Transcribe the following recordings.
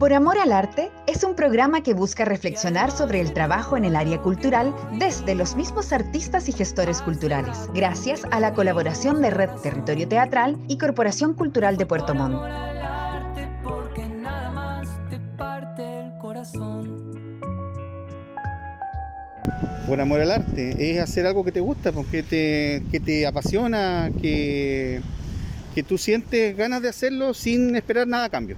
Por Amor al Arte es un programa que busca reflexionar sobre el trabajo en el área cultural desde los mismos artistas y gestores culturales, gracias a la colaboración de Red Territorio Teatral y Corporación Cultural de Puerto Montt. Por amor al arte, es hacer algo que te gusta, porque te, que te apasiona, que, que tú sientes ganas de hacerlo sin esperar nada a cambio.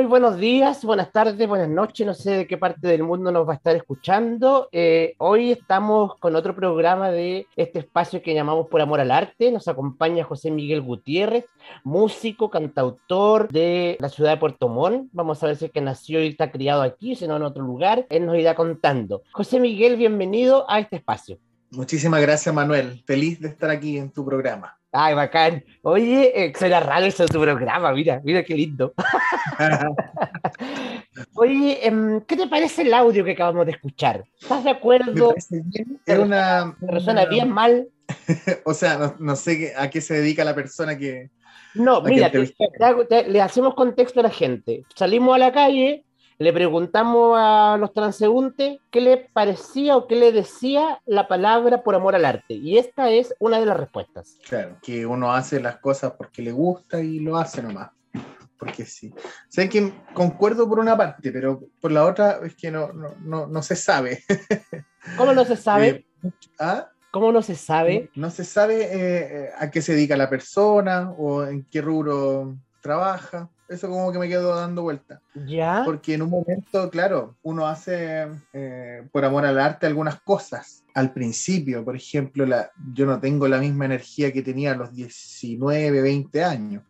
Muy buenos días, buenas tardes, buenas noches, no sé de qué parte del mundo nos va a estar escuchando. Eh, hoy estamos con otro programa de este espacio que llamamos Por Amor al Arte. Nos acompaña José Miguel Gutiérrez, músico, cantautor de la ciudad de Puerto Montt. Vamos a ver si es que nació y está criado aquí, si no en otro lugar. Él nos irá contando. José Miguel, bienvenido a este espacio. Muchísimas gracias, Manuel. Feliz de estar aquí en tu programa. Ay, bacán. Oye, eh, suena raro eso de tu programa, mira, mira qué lindo. Oye, em, ¿qué te parece el audio que acabamos de escuchar? ¿Estás de acuerdo? Es una... persona bien mal? o sea, no, sé a qué se dedica la persona que... No, mira, le hacemos contexto a la gente. Salimos a la calle, le preguntamos a los transeúntes qué le parecía o qué le decía la palabra por amor al arte. Y esta es una de las respuestas. Claro, que uno hace las cosas porque le gusta y lo hace nomás. Porque sí. Sé que concuerdo por una parte, pero por la otra es que no, no, no, se sabe. ¿Cómo no se sabe? Eh, ¿ah? ¿Cómo no se sabe? No, se sabe eh, a qué se dedica la persona o en qué rubro trabaja. Eso como que me quedo dando vuelta. Ya. Porque en un momento, claro, uno hace eh, por amor al arte algunas cosas. Al principio, por ejemplo, la, yo no tengo la misma energía que tenía a los 19, 20 años.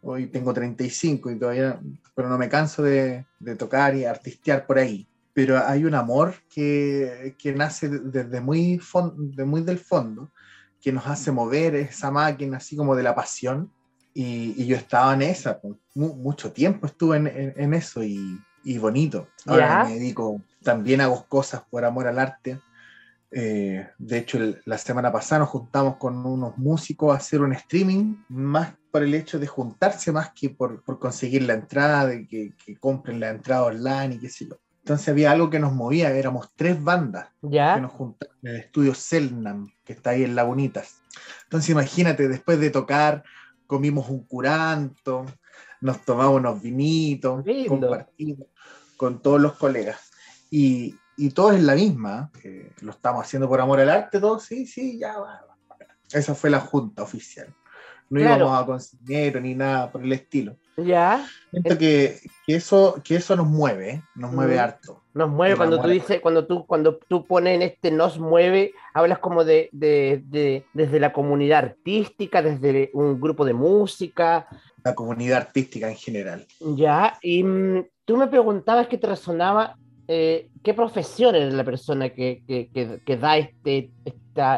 Hoy tengo 35 y todavía, pero no me canso de, de tocar y artistear por ahí. Pero hay un amor que, que nace desde muy, de muy del fondo, que nos hace mover esa máquina así como de la pasión y, yo estaba en esa, pues, mucho tiempo estuve en, en, eso y, y, bonito. Ahora me dedico, también hago cosas por amor al arte. Eh, de hecho, la semana pasada nos juntamos con unos músicos a hacer un streaming, más por el hecho de juntarse, más que por, por conseguir la entrada, de que, que, compren la entrada online y qué sé yo. Entonces había algo que nos movía, éramos tres bandas ¿Ya? que nos juntamos en el estudio Selnam, que está ahí en Lagunitas. Entonces imagínate, después de tocar, comimos un curanto, nos tomamos unos vinitos, compartimos con todos los colegas. Y, y todos en la misma, lo estamos haciendo por amor al arte, todos, sí, sí, ya va. Esa fue la junta oficial. No íbamos a conseguir ni nada por el estilo. Ya. Siento que, eso, que eso nos mueve, nos mueve harto. Nos mueve cuando tú dices, cuando tú, cuando tú pones en este nos mueve, hablas como de, desde la comunidad artística, desde un grupo de música. La comunidad artística en general. Ya, y mm, tú me preguntabas qué te resonaba, eh, qué profesión es la persona que, que, da este,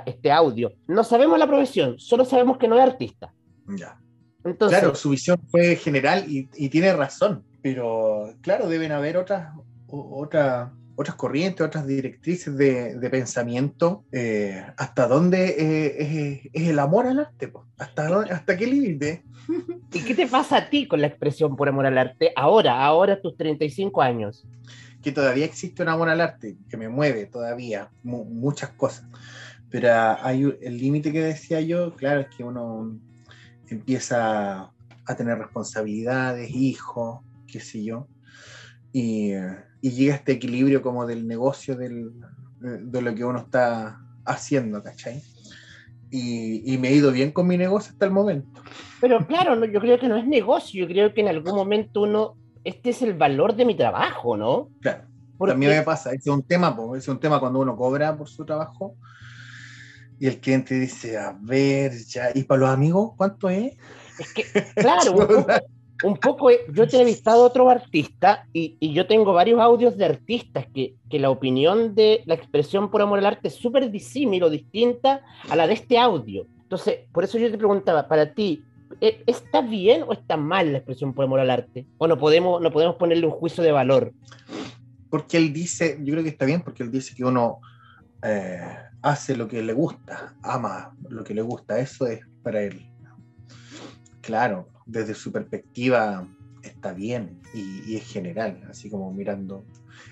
este audio. No sabemos la profesión, solo sabemos que no es artista. Ya. Entonces, claro, su visión fue general y, y tiene razón, pero claro, deben haber otras, otra, otras corrientes, otras directrices de, de pensamiento, eh, hasta dónde eh, es, el amor al arte, ¿Hasta, hasta qué límite. ¿Y qué te pasa a ti con la expresión por amor al arte ahora, ahora tus 35 años? Que todavía existe un amor al arte, que me mueve todavía muchas cosas. Pero hay el límite que decía yo, claro, es que uno empieza a tener responsabilidades, hijos, qué sé yo, y, y llega este equilibrio como del negocio del, de lo que uno está haciendo, ¿cachai? Y, y, me he ido bien con mi negocio hasta el momento. Pero claro, yo creo que no es negocio, yo creo que en algún momento uno, este es el valor de mi trabajo, ¿no? Claro. Porque... También me pasa, es un tema, es un tema cuando uno cobra por su trabajo y el cliente dice, a ver, ya, ¿y para los amigos cuánto es? Es que, claro, un poco, yo he entrevistado a otro artista y, y, yo tengo varios audios de artistas que, que, la opinión de la expresión por amor al arte es súper disímil o distinta a la de este audio. Entonces, por eso yo te preguntaba, para ti, ¿e, ¿está bien o está mal la expresión por amor al arte? ¿O no podemos, no podemos ponerle un juicio de valor? Porque él dice, yo creo que está bien porque él dice que uno eh, hace lo que le gusta, ama lo que le gusta, eso es para él claro, desde su perspectiva está bien y, es general, así como mirando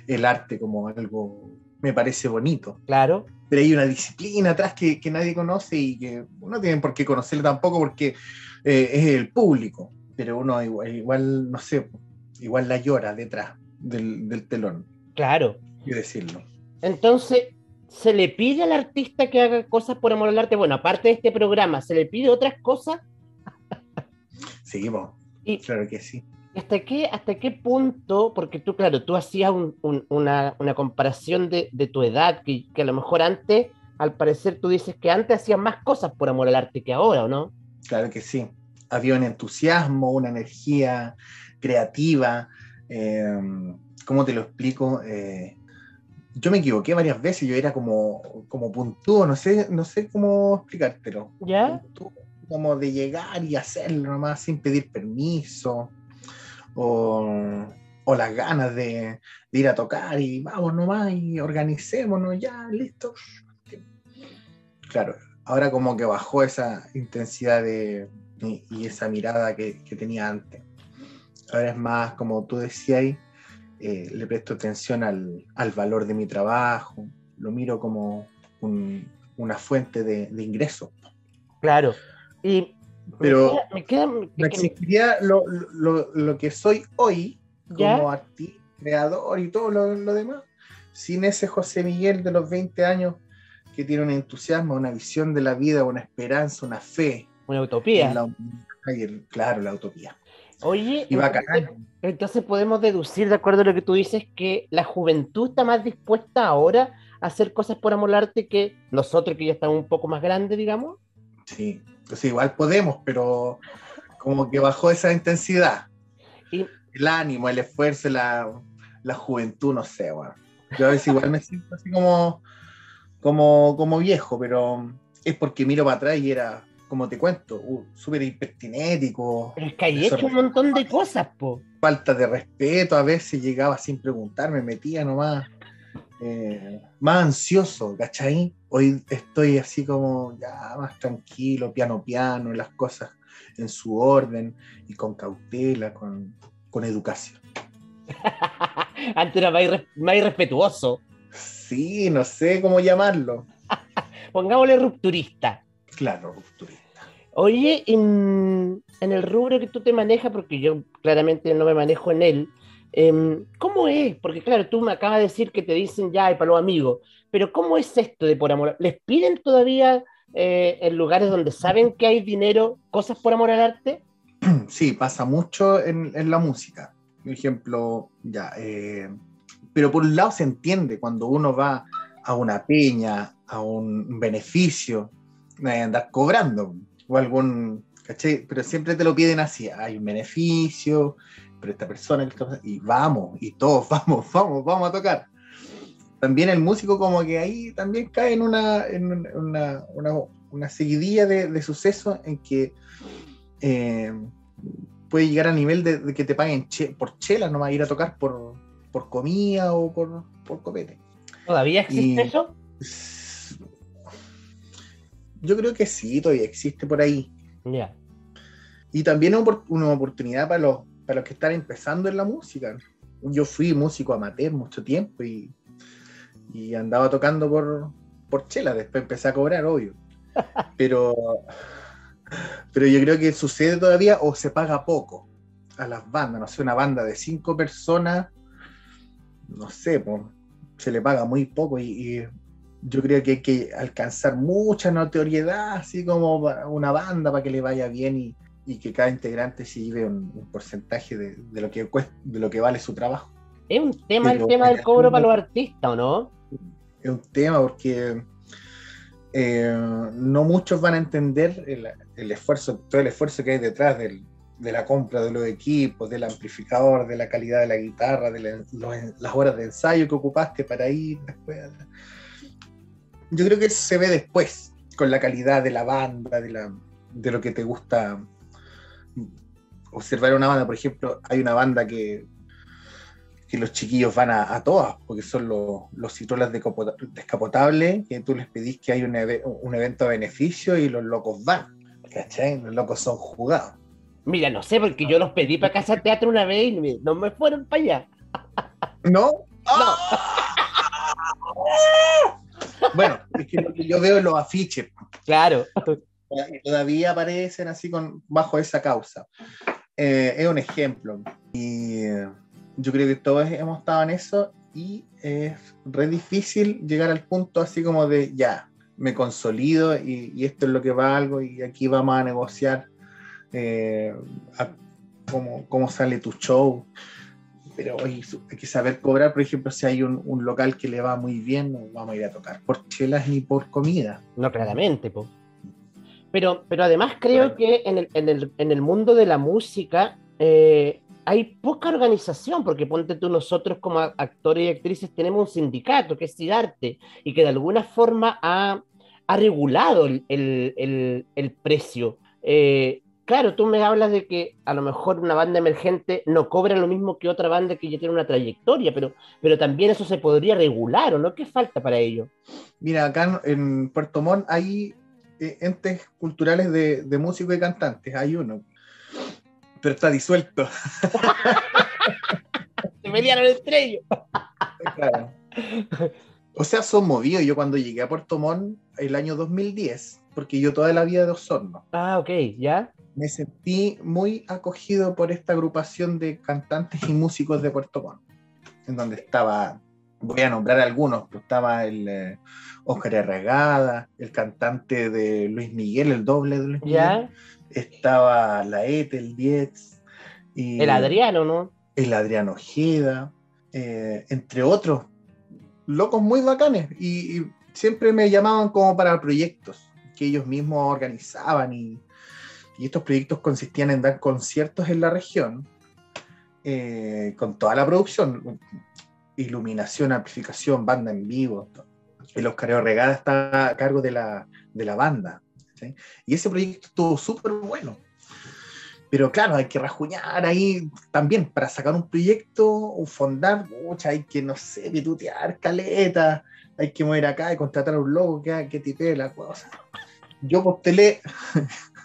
el arte como algo, me parece bonito. Claro. Pero hay una disciplina atrás que, nadie conoce y que no tienen por qué conocerla tampoco porque eh, es el público, pero uno igual, no sé, igual la llora detrás del, telón. Claro. Y decirlo. Entonces, ¿se le pide al artista que haga cosas por amor al arte? Bueno, aparte de este programa, ¿se le pide otras cosas? Seguimos. claro que sí. ¿Hasta qué, ¿Hasta qué punto? Porque tú, claro, tú hacías una, comparación de, tu edad, que, a lo mejor antes, al parecer tú dices que antes hacías más cosas por amor al arte que ahora, ¿o no? Claro que sí. Había un entusiasmo, una energía creativa. Eh, ¿Cómo te lo explico? Eh, yo me equivoqué varias veces, yo era como, como puntúo, no sé, no sé cómo explicártelo. ¿Ya? como de llegar y hacerlo nomás sin pedir permiso o, las ganas de, ir a tocar y vamos nomás y organicémonos ya, listo. Claro, ahora como que bajó esa intensidad de, y, esa mirada que, tenía antes. Ahora es más, como tú decías, eh, le presto atención al, valor de mi trabajo, lo miro como una fuente de, de ingresos. Claro, y pero me queda, existiría lo, que soy hoy como artista, creador y todo lo, demás, sin ese José Miguel de los 20 años que tiene un entusiasmo, una visión de la vida, una esperanza, una fe. Una utopía. claro, la utopía. Oye, entonces, entonces, podemos deducir, de acuerdo a lo que tú dices, que la juventud está más dispuesta ahora a hacer cosas por amor al arte que nosotros que ya estamos un poco más grandes, digamos. Sí, pues igual podemos, pero como que bajó esa intensidad. El ánimo, el esfuerzo, la, juventud, no sé, bueno. Yo a veces igual me siento así como, como, como viejo, pero es porque miro para atrás y era, como te cuento, uh, súper impertinético. Pero es que hay hecho un montón de cosas, po. Falta de respeto, a veces llegaba sin preguntar, me metía nomás. Eh, más ansioso, ¿cachai? Hoy estoy así como ya más tranquilo, piano piano, las cosas en su orden y con cautela, con, educación. Antes era más, irrespetuoso. Sí, no sé cómo llamarlo. Pongámosle rupturista. Claro, rupturista. Oye, en, en, el rubro que tú te manejas, porque yo claramente no me manejo en él, Em, ¿Cómo es? Porque claro, tú me acabas de decir que te dicen ya, para los amigos, pero ¿cómo es esto de por amor? ¿Les piden todavía eh, en lugares donde saben que hay dinero cosas por amor al arte? Sí, pasa mucho en, la música. Por ejemplo, ya, eh, pero por un lado se entiende cuando uno va a una peña, a un beneficio, no hay andar cobrando o algún, ¿cachai? Pero siempre te lo piden así, hay un beneficio, pero esta persona, y vamos, y todos vamos, vamos, vamos a tocar. También el músico como que ahí también cae en una, en una, una, seguidilla de, sucesos en que eh, puede llegar a nivel de, que te paguen por chela, no va a ir a tocar por, por comida o por, por copete. ¿Todavía existe eso? Yo creo que sí, todavía existe por ahí. Ya. Y también una oportunidad para los, para los que están empezando en la música. Yo fui músico amateur mucho tiempo y, y andaba tocando por, por chela, después empecé a cobrar, obvio. Pero, pero yo creo que sucede todavía o se paga poco a las bandas, no sé, una banda de cinco personas, no sé, se le paga muy poco y, y, yo creo que hay que alcanzar mucha notoriedad, así como una banda para que le vaya bien y, y que cada integrante se lleve un, porcentaje de, lo que de lo que vale su trabajo. Es un tema el tema del cobro para los artistas, ¿o no? Es un tema porque eh, no muchos van a entender el, esfuerzo, todo el esfuerzo que hay detrás de la compra de los equipos, del amplificador, de la calidad de la guitarra, de las horas de ensayo que ocupaste para ir después. Yo creo que eso se ve después, con la calidad de la banda, de, la, de lo que te gusta observar una banda, por ejemplo, hay una banda que, que los chiquillos van a, todas, porque son los, los citrolas descapotables, que tú les pedís que hay un, evento a beneficio y los locos van, ¿cachai? Los locos son jugados. Mira, no sé, porque yo los pedí para casa teatro una vez y no me fueron para allá. ¿No? Bueno, es que lo que yo veo en los afiches. Claro. Todavía aparecen así con, bajo esa causa. Eh, es un ejemplo. Y eh, yo creo que todos hemos estado en eso y es re difícil llegar al punto así como de ya, me consolido y, esto es lo que valgo y aquí vamos a negociar eh, cómo, sale tu show. Pero hay que saber cobrar, por ejemplo, si hay un, local que le va muy bien, no vamos a ir a tocar por chelas ni por comida. No, claramente, po. Pero, pero además creo que en el, en, el, en el, mundo de la música eh, hay poca organización, porque ponte tú, nosotros como actores y actrices tenemos un sindicato que es CIDARTE y que de alguna forma ha, ha regulado el, el, el precio. Eh, claro, tú me hablas de que a lo mejor una banda emergente no cobra lo mismo que otra banda que ya tiene una trayectoria, pero, pero también eso se podría regular, ¿o no? ¿Qué falta para ello? Mira, acá en Puerto Montt hay eh, entes culturales de, de músicos y cantantes, hay uno, pero está disuelto. Se pelearon entre ellos. Claro. O sea, son movidos. Yo cuando llegué a Puerto Montt el año 2010, porque yo toda la vida de Osorno. Ah, ok, ¿ya? Me sentí muy acogido por esta agrupación de cantantes y músicos de Puerto Montt, en donde estaba, voy a nombrar algunos, pero estaba el Oscar eh, Arregada, el cantante de Luis Miguel, el doble de Luis Miguel. Estaba la ETE, el Diez. Y el Adriano, ¿no? El Adriano Ojeda, eh, entre otros locos muy bacanes y, siempre me llamaban como para proyectos que ellos mismos organizaban y, estos proyectos consistían en dar conciertos en la región eh, con toda la producción, iluminación, amplificación, banda en vivo. El Oscar Regada está a cargo de la, de la banda. Y ese proyecto estuvo súper bueno. Pero claro, hay que rajuñar ahí también para sacar un proyecto, fondar, mucha, hay que, no sé, pitutear, caleta, hay que mover acá y contratar a un loco que, que tipee la cosa. Yo postelé,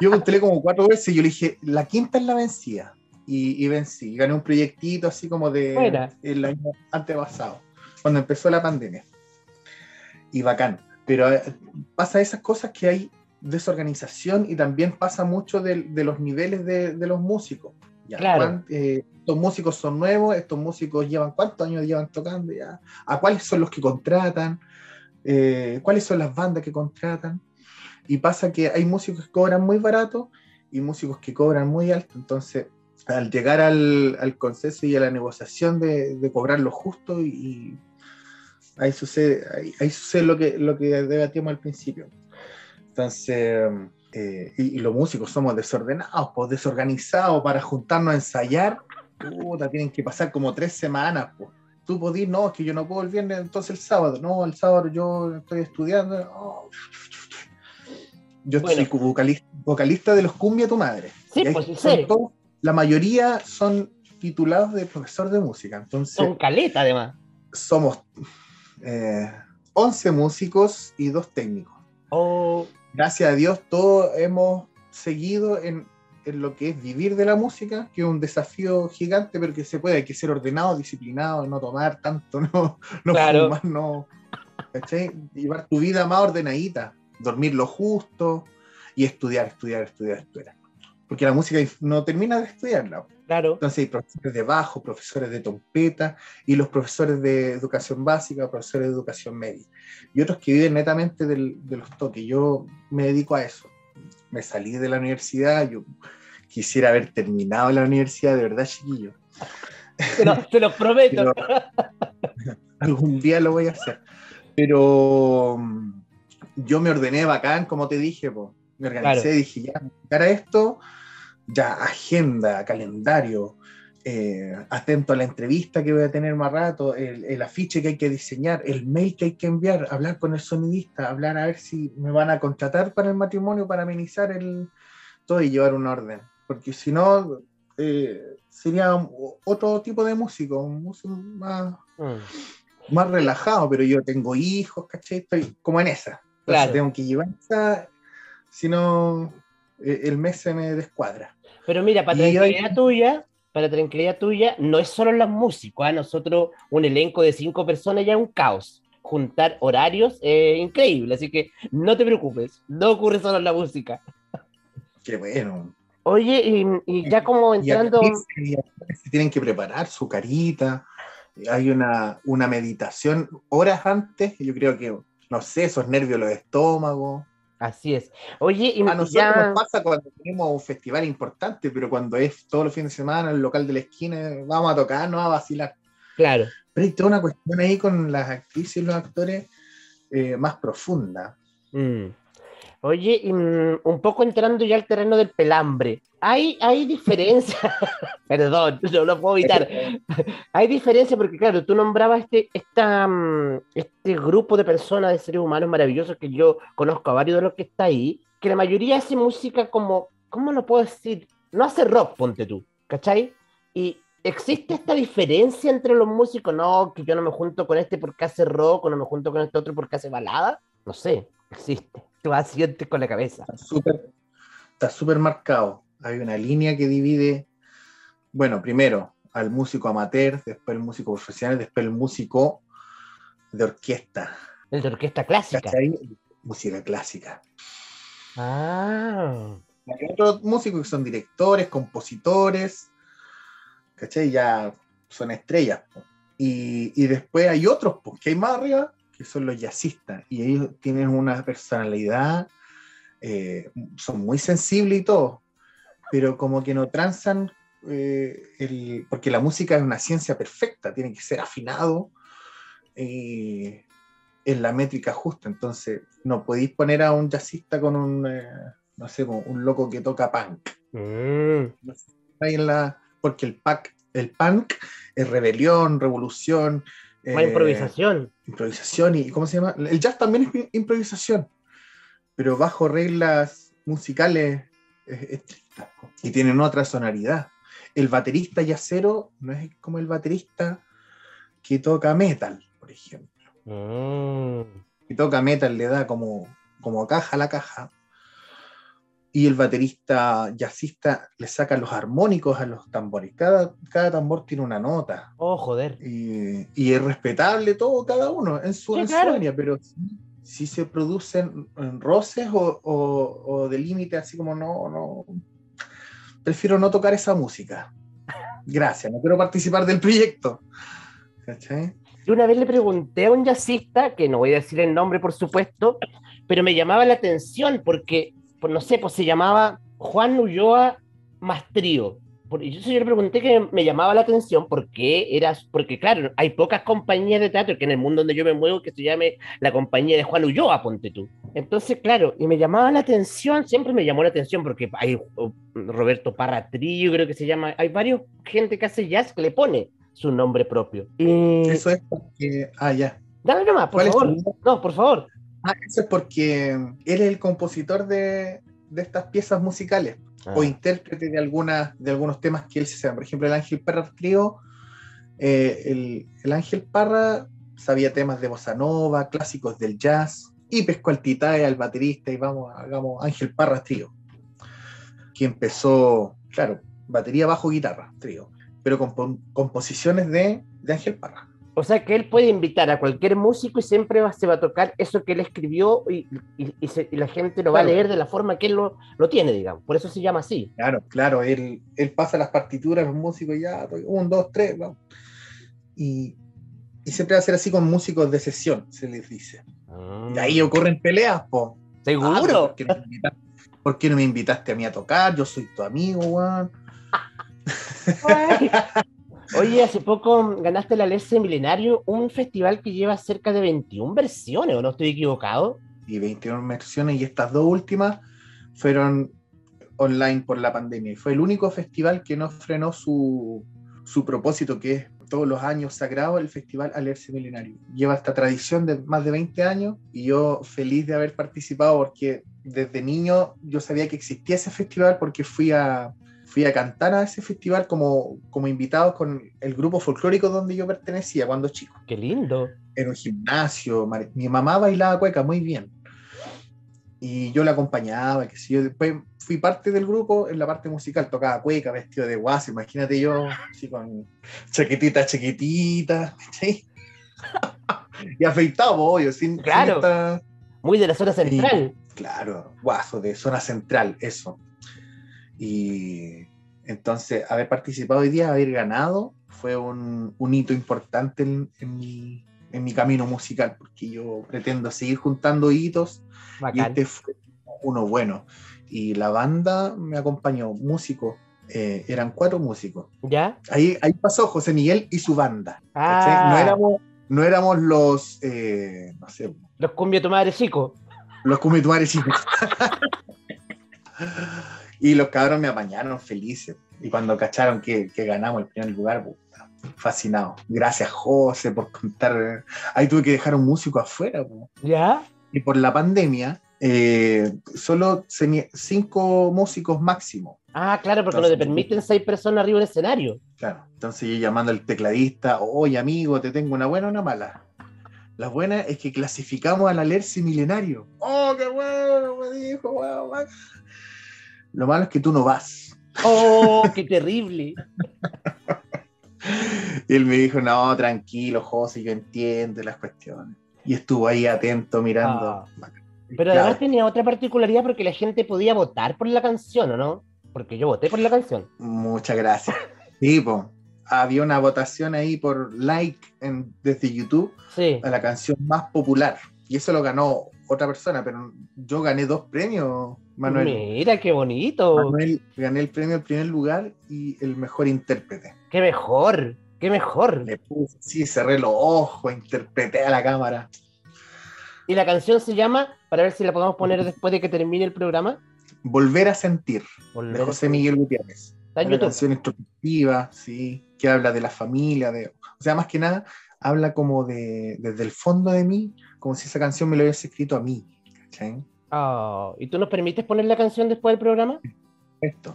yo postelé como cuatro veces y yo le dije, la quinta es la vencida. Y, y vencí, gané un proyectito así como de el año antepasado, cuando empezó la pandemia. Y bacán. Pero eh, pasa esas cosas que hay desorganización y también pasa mucho de, los niveles de, los músicos. claro. Eh, estos músicos son nuevos, estos músicos llevan cuántos años llevan tocando ya, a cuáles son los que contratan, eh, cuáles son las bandas que contratan. Y pasa que hay músicos que cobran muy barato y músicos que cobran muy alto. Entonces, al llegar al, al consenso y a la negociación de, cobrar lo justo, y, ahí sucede, ahí, sucede lo que, lo que debatíamos al principio. Entonces, eh, y, los músicos somos desordenados, pues desorganizados para juntarnos a ensayar. Puta, tienen que pasar como tres semanas, pues. Tú podís, no, es que yo no puedo el viernes, entonces el sábado. No, el sábado yo estoy estudiando. Oh. Yo soy vocalista, vocalista, de los Cumbia Tu Madre. Sí, pues sí. la mayoría son titulados de profesor de música. Entonces, son caleta, además. Somos eh, 11 músicos y dos técnicos. Oh gracias a Dios todos hemos seguido en, lo que es vivir de la música, que es un desafío gigante, pero que se puede, hay que ser ordenado, disciplinado, no tomar tanto, no, no fumar, no. Llevar tu vida más ordenadita, dormir lo justo y estudiar, estudiar, estudiar, estudiar. Porque la música no termina de estudiarla. Claro. Entonces hay profesores de bajo, profesores de trompeta y los profesores de educación básica, profesores de educación media. Y otros que viven netamente de los toques. Yo me dedico a eso. Me salí de la universidad, yo quisiera haber terminado la universidad, de verdad, chiquillo. Te lo, prometo. algún día lo voy a hacer. Pero mm, yo me ordené bacán, como te dije, me organicé, dije, ya, para esto, ya agenda, calendario, eh, atento a la entrevista que voy a tener más rato, el, afiche que hay que diseñar, el mail que hay que enviar, hablar con el sonidista, hablar a ver si me van a contratar para el matrimonio, para amenizar el todo y llevar un orden. Porque si no, eh, sería otro tipo de músico, un músico más, mm. más relajado, pero yo tengo hijos, ¿cachai? Estoy como en esa. Entonces tengo que llevar esa, si no, eh, el mes se me descuadra. Pero mira, para tranquilidad tuya, para tranquilidad tuya, no es solo los músicos, a ¿ah? nosotros un elenco de cinco personas ya es un caos. Juntar horarios es increíble, así que no te preocupes, no ocurre solo en la música. Qué bueno. Oye, y, ya como entrando... se tienen que preparar su carita, hay una, una meditación horas antes, yo creo que, no sé, esos nervios los estómagos. Así es. Oye, y a nosotros nos pasa cuando tenemos un festival importante, pero cuando es todos los fines de semana, el local de la esquina, vamos a tocar, no a vacilar. Claro. Pero hay toda una cuestión ahí con las actrices y los actores eh, más profunda. Mm. Oye, mm, un poco entrando ya al terreno del pelambre, hay, hay diferencia, perdón, no lo puedo evitar, hay diferencia porque claro, tú nombrabas este, esta, mm, este grupo de personas, de seres humanos maravillosos que yo conozco a varios de los que está ahí, que la mayoría hace música como, ¿cómo lo puedo decir? No hace rock, ponte tú, ¿cachai? Y existe esta diferencia entre los músicos, no, que yo no me junto con este porque hace rock, o no me junto con este otro porque hace balada, no sé, existe, tú asientes con la cabeza. Está súper marcado hay una línea que divide, bueno, primero al músico amateur, después el músico profesional, después el músico de orquesta. El de orquesta clásica. Música clásica. Ah. Hay otros músicos que son directores, compositores, ¿cachai? Ya son estrellas. Y, después hay otros, que hay más arriba, que son los jazzistas. Y ellos tienen una personalidad, eh, son muy sensibles y todo pero como que no transan, eh, porque la música es una ciencia perfecta, tiene que ser afinado eh, en la métrica justa, entonces no podéis poner a un jazzista con un, eh, no sé, un loco que toca punk. Mm. porque el, pack, el punk es rebelión, revolución. Improvisación. Improvisación y, ¿cómo se llama? El jazz también es improvisación, pero bajo reglas musicales estrictas y tienen otra sonoridad. El baterista yacero no es como el baterista que toca metal, por ejemplo. Mm. Que toca metal le da como, como caja a la caja. Y el baterista jazzista le saca los armónicos a los tambores. Cada, cada tambor tiene una nota. Oh, joder. Y, es respetable todo, cada uno en su, sí, pero si se producen roces o, o, de límite, así como no, no, prefiero no tocar esa música. Gracias, no quiero participar del proyecto. Yo una vez le pregunté a un jazzista, que no voy a decir el nombre por supuesto, pero me llamaba la atención porque, pues no sé, pues se llamaba Juan Ulloa Mastrío y yo, yo le pregunté que me llamaba la atención porque era, porque claro, hay pocas compañías de teatro que en el mundo donde yo me muevo que se llame la compañía de Juan Ulloa, ponte tú. Entonces, claro, y me llamaba la atención, siempre me llamó la atención porque hay Roberto Parra Trillo, creo que se llama, hay varios gente que hace jazz que le pone su nombre propio. Y... Eso es porque, ah, ya. Dale nomás, por favor. No, por favor. Ah, eso es porque él es el compositor de, de estas piezas musicales o ah. intérprete de, algunas, de algunos temas que él se sabe. Por ejemplo, el Ángel Parra Trío, eh, el, Ángel Parra sabía temas de bossa nova, clásicos del jazz, y pescó al Titae, al baterista, y vamos, hagamos Ángel Parra Trío, que empezó, claro, batería, bajo, guitarra, trío, pero con composiciones de, de Ángel Parra. O sea que él puede invitar a cualquier músico y siempre se va a tocar eso que él escribió y, la gente lo va a leer de la forma que él lo, tiene, digamos. Por eso se llama así. Claro, claro. Él, él pasa las partituras, los músicos ya, un, dos, tres, vamos. Y, siempre va a ser así con músicos de sesión, se les dice. Y ahí ah. ocurren peleas, po. Seguro. Ah, ¿por, qué no me invitaste a mí a tocar? Yo soy tu amigo, weón. Oye, hace poco ganaste la Lese Milenario, un festival que lleva cerca de 21 versiones, ¿o no estoy equivocado? Y 21 versiones, y estas dos últimas fueron online por la pandemia. Y fue el único festival que no frenó su, su propósito, que es todos los años sagrado el Festival Alerce Milenario. Lleva esta tradición de más de 20 años y yo feliz de haber participado porque desde niño yo sabía que existía ese festival porque fui a, fui a cantar a ese festival como, como invitado con el grupo folclórico donde yo pertenecía cuando chico. Qué lindo. En un gimnasio. Mi mamá bailaba cueca muy bien. y yo la acompañaba, que si yo después fui parte del grupo en la parte musical, tocaba cueca, vestido de guaso, imagínate yo, así con chaquetita chiquitita, ¿sí? y afeitado, obvio, sin, Claro. sin esta- Muy de la zona central. Claro, guaso, de zona central, eso. Y entonces, haber participado hoy día, haber ganado, fue un, un hito importante en, en mi, en mi camino musical, porque yo pretendo seguir juntando hitos y Bacán. este fue uno bueno. Y la banda me acompañó, músicos, eh, eran cuatro músicos. ¿Ya? Ahí, ahí pasó José Miguel y su banda. Ah, No, éramos, no éramos los, eh, no sé, los cumbia tu madre chico. los cumituares chicos. y los cabros me apañaron felices. Y cuando cacharon que, que ganamos el primer lugar, puta, fascinado. Gracias, José, por contar. Ahí tuve que dejar un músico afuera. po. ¿Ya? Y por la pandemia, eh, solo cinco músicos máximo. Ah, claro, porque no te Entonces- permiten seis personas arriba del escenario. Claro. Entonces yo llamando al tecladista, oye amigo, te tengo una buena o una mala. La buena es que clasificamos al alerce milenario. ¡Oh, qué bueno! Me dijo, wow, wow. Lo malo es que tú no vas. ¡Oh, qué terrible! Y él me dijo, no, tranquilo, José, yo entiendo las cuestiones. Y estuvo ahí atento, mirando. Ah. Pero Claro, además tenía otra particularidad porque la gente podía votar por la canción, ¿o no? Porque yo voté por la canción. Muchas gracias. Sí, había una votación ahí por like en- desde YouTube Sí. a la canción más popular. Y eso lo ganó otra persona, pero yo gané dos premios, Manuel. Mira, qué bonito. Manuel gané el premio en primer lugar y el mejor intérprete. Qué mejor. Qué mejor. Le puse, sí, cerré los ojos, interpreté a la cámara. Y la canción se llama, para ver si la podemos poner después de que termine el programa. Volver a sentir, Volver de José Miguel Gutiérrez. Está en Una YouTube. canción introspectiva, sí, que habla de la familia, de, o sea, más que nada, habla como de, desde el fondo de mí, como si esa canción me lo hubiese escrito a mí. ¿cachai? Oh, ¿Y tú nos permites poner la canción después del programa? Esto.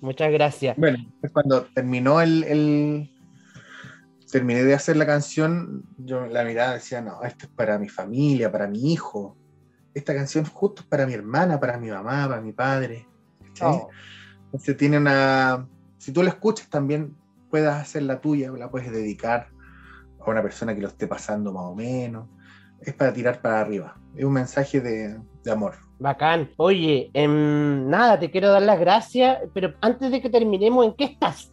Muchas gracias. Bueno, pues cuando terminó el, el- terminé de hacer la canción, yo la mirada decía, no, esto es para mi familia, para mi hijo. Esta canción justo es para mi hermana, para mi mamá, para mi padre. Oh, Entonces tiene una. Si tú la escuchas también puedas hacer la tuya, la puedes dedicar a una persona que lo esté pasando más o menos. Es para tirar para arriba. Es un mensaje de, de amor. bacán. Oye, em, nada, te quiero dar las gracias, pero antes de que terminemos, ¿en qué estás?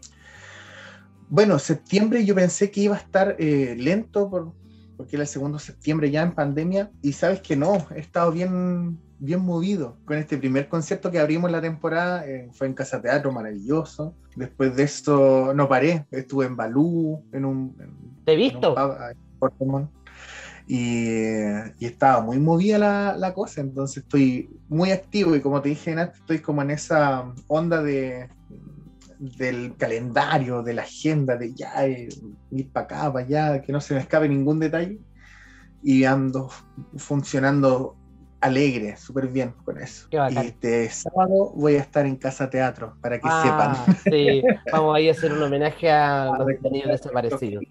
Bueno, septiembre yo pensé que iba a estar eh, lento por, porque era el segundo septiembre ya en pandemia y sabes que no, he estado bien, bien movido con este primer concierto que abrimos la temporada, eh, fue en Casa Teatro, maravilloso. Después de eso no paré, estuve en Balú, en un, en- Te he visto. en. Y, y estaba muy movida la, la cosa, entonces estoy muy activo y como te dije antes, estoy como en esa onda de del calendario, de la agenda, de ya eh, ir para acá, para allá, que no se me escape ningún detalle. Y ando funcionando alegre, súper bien con eso. Y este sábado voy a estar en Casa Teatro, para que Ah, sepan. sí, vamos ahí a hacer un homenaje a los detenidos desaparecidos.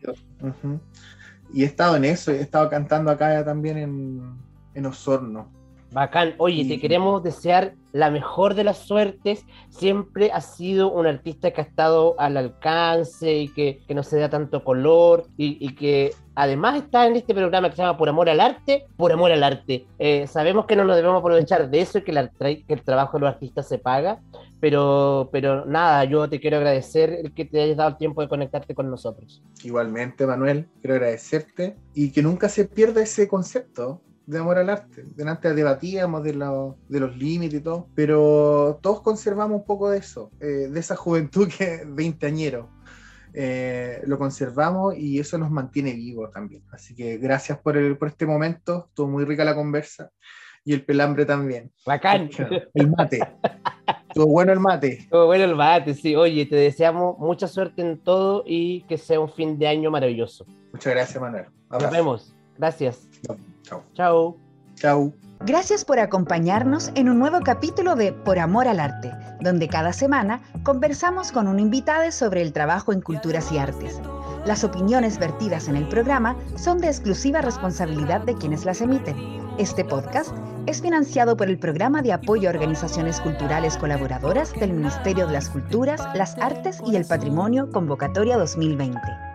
Y he estado en eso, he estado cantando acá también en, en Osorno. Bacán. Oye, te Y- queremos desear la mejor de las suertes. Siempre has sido un artista que ha estado al alcance y que, que no se da tanto color y, y que además está en este programa que se llama Por Amor al Arte, por amor al arte. Eh, sabemos que no nos debemos aprovechar de eso y que, la que el trabajo de los artistas se paga, pero, pero nada, yo te quiero agradecer el que te hayas dado el tiempo de conectarte con nosotros. Igualmente, Manuel, quiero agradecerte y que nunca se pierda ese concepto de amor al arte. Delante debatíamos de, lo- de los límites y todo, pero todos conservamos un poco de eso, eh, de esa juventud que veinteañero. Eh, lo conservamos y eso nos mantiene vivos también. Así que gracias por, el, por este momento, estuvo muy rica la conversa y el pelambre también. Bacán. El mate. Estuvo bueno el mate. Estuvo bueno el bate, sí. Oye, te deseamos mucha suerte en todo y que sea un fin de año maravilloso. Muchas gracias, Manuel. Nos Abrazo. vemos. Gracias. Chao. Chao. Chao. Gracias por acompañarnos en un nuevo capítulo de Por Amor al Arte, donde cada semana conversamos con un invitado sobre el trabajo en culturas y artes. Las opiniones vertidas en el programa son de exclusiva responsabilidad de quienes las emiten. Este podcast es financiado por el Programa de Apoyo a Organizaciones Culturales Colaboradoras del Ministerio de las Culturas, las Artes y el Patrimonio Convocatoria 2020.